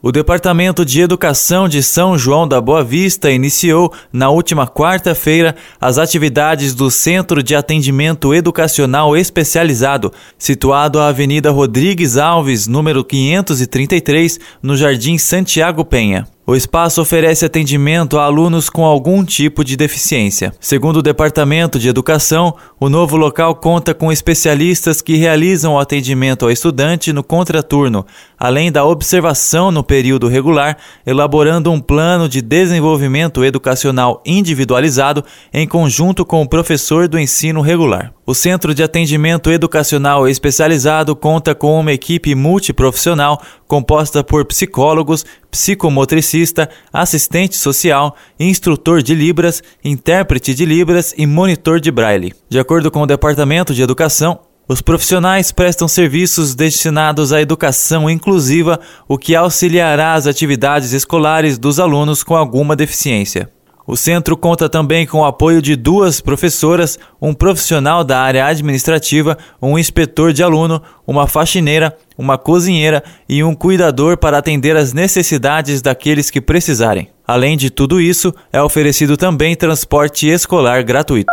O Departamento de Educação de São João da Boa Vista iniciou, na última quarta-feira, as atividades do Centro de Atendimento Educacional Especializado, situado à Avenida Rodrigues Alves, número 533, no Jardim Santiago Penha. O espaço oferece atendimento a alunos com algum tipo de deficiência. Segundo o Departamento de Educação, o novo local conta com especialistas que realizam o atendimento ao estudante no contraturno, além da observação no período regular, elaborando um plano de desenvolvimento educacional individualizado em conjunto com o professor do ensino regular. O Centro de Atendimento Educacional Especializado conta com uma equipe multiprofissional composta por psicólogos, psicomotricista, assistente social, instrutor de Libras, intérprete de Libras e monitor de Braille. De acordo com o Departamento de Educação, os profissionais prestam serviços destinados à educação inclusiva, o que auxiliará as atividades escolares dos alunos com alguma deficiência. O centro conta também com o apoio de duas professoras, um profissional da área administrativa, um inspetor de aluno, uma faxineira, uma cozinheira e um cuidador para atender às necessidades daqueles que precisarem. Além de tudo isso, é oferecido também transporte escolar gratuito.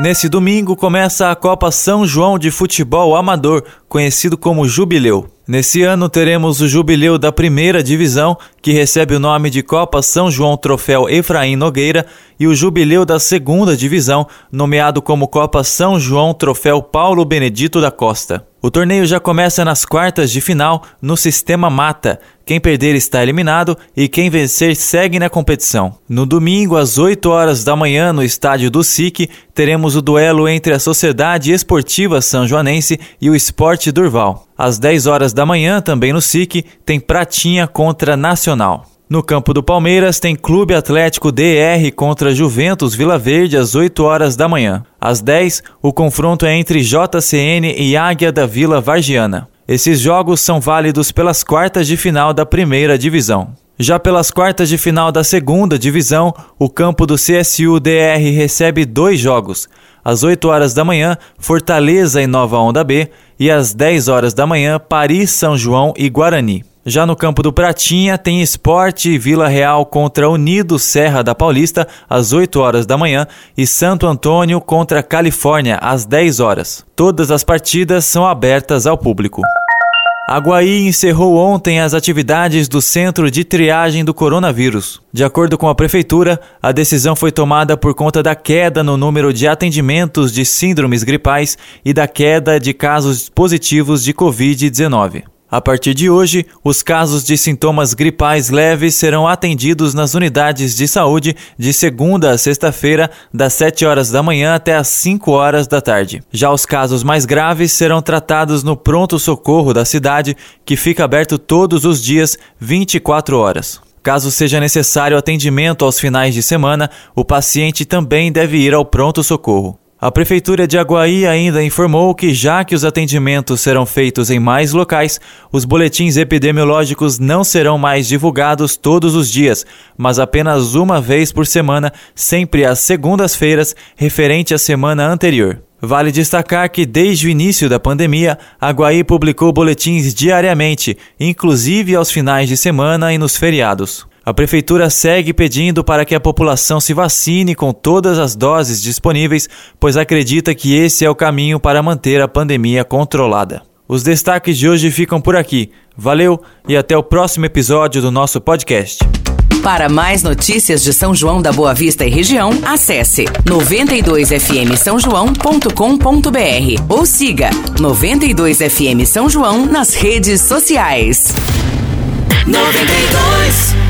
Nesse domingo começa a Copa São João de Futebol Amador, conhecido como Jubileu. Nesse ano teremos o jubileu da primeira divisão, que recebe o nome de Copa São João Troféu Efraim Nogueira, e o jubileu da segunda divisão, nomeado como Copa São João Troféu Paulo Benedito da Costa. O torneio já começa nas quartas de final no sistema mata. Quem perder está eliminado e quem vencer segue na competição. No domingo, às 8 horas da manhã, no estádio do SIC, teremos o duelo entre a Sociedade Esportiva São Joanense e o Esporte Durval. Às 10 horas da manhã, também no SIC, tem Pratinha contra Nacional. No campo do Palmeiras tem Clube Atlético DR contra Juventus Vila Verde às 8 horas da manhã. Às 10, o confronto é entre JCN e Águia da Vila Vargiana. Esses jogos são válidos pelas quartas de final da primeira divisão. Já pelas quartas de final da segunda divisão, o campo do CSU DR recebe dois jogos. Às 8 horas da manhã, Fortaleza e Nova Onda B, e às 10 horas da manhã, Paris, São João e Guarani. Já no campo do Pratinha, tem Esporte Vila Real contra Unido Serra da Paulista, às 8 horas da manhã, e Santo Antônio contra Califórnia, às 10 horas. Todas as partidas são abertas ao público. Aguaí encerrou ontem as atividades do Centro de Triagem do Coronavírus. De acordo com a Prefeitura, a decisão foi tomada por conta da queda no número de atendimentos de síndromes gripais e da queda de casos positivos de Covid-19. A partir de hoje, os casos de sintomas gripais leves serão atendidos nas unidades de saúde de segunda a sexta-feira, das 7 horas da manhã até as 5 horas da tarde. Já os casos mais graves serão tratados no pronto-socorro da cidade, que fica aberto todos os dias, 24 horas. Caso seja necessário atendimento aos finais de semana, o paciente também deve ir ao pronto-socorro. A Prefeitura de Aguaí ainda informou que, já que os atendimentos serão feitos em mais locais, os boletins epidemiológicos não serão mais divulgados todos os dias, mas apenas uma vez por semana, sempre às segundas-feiras, referente à semana anterior. Vale destacar que, desde o início da pandemia, Aguaí publicou boletins diariamente, inclusive aos finais de semana e nos feriados. A prefeitura segue pedindo para que a população se vacine com todas as doses disponíveis, pois acredita que esse é o caminho para manter a pandemia controlada. Os destaques de hoje ficam por aqui. Valeu e até o próximo episódio do nosso podcast. Para mais notícias de São João da Boa Vista e região, acesse 92fm São João.com.br ou siga 92fm São João nas redes sociais. 92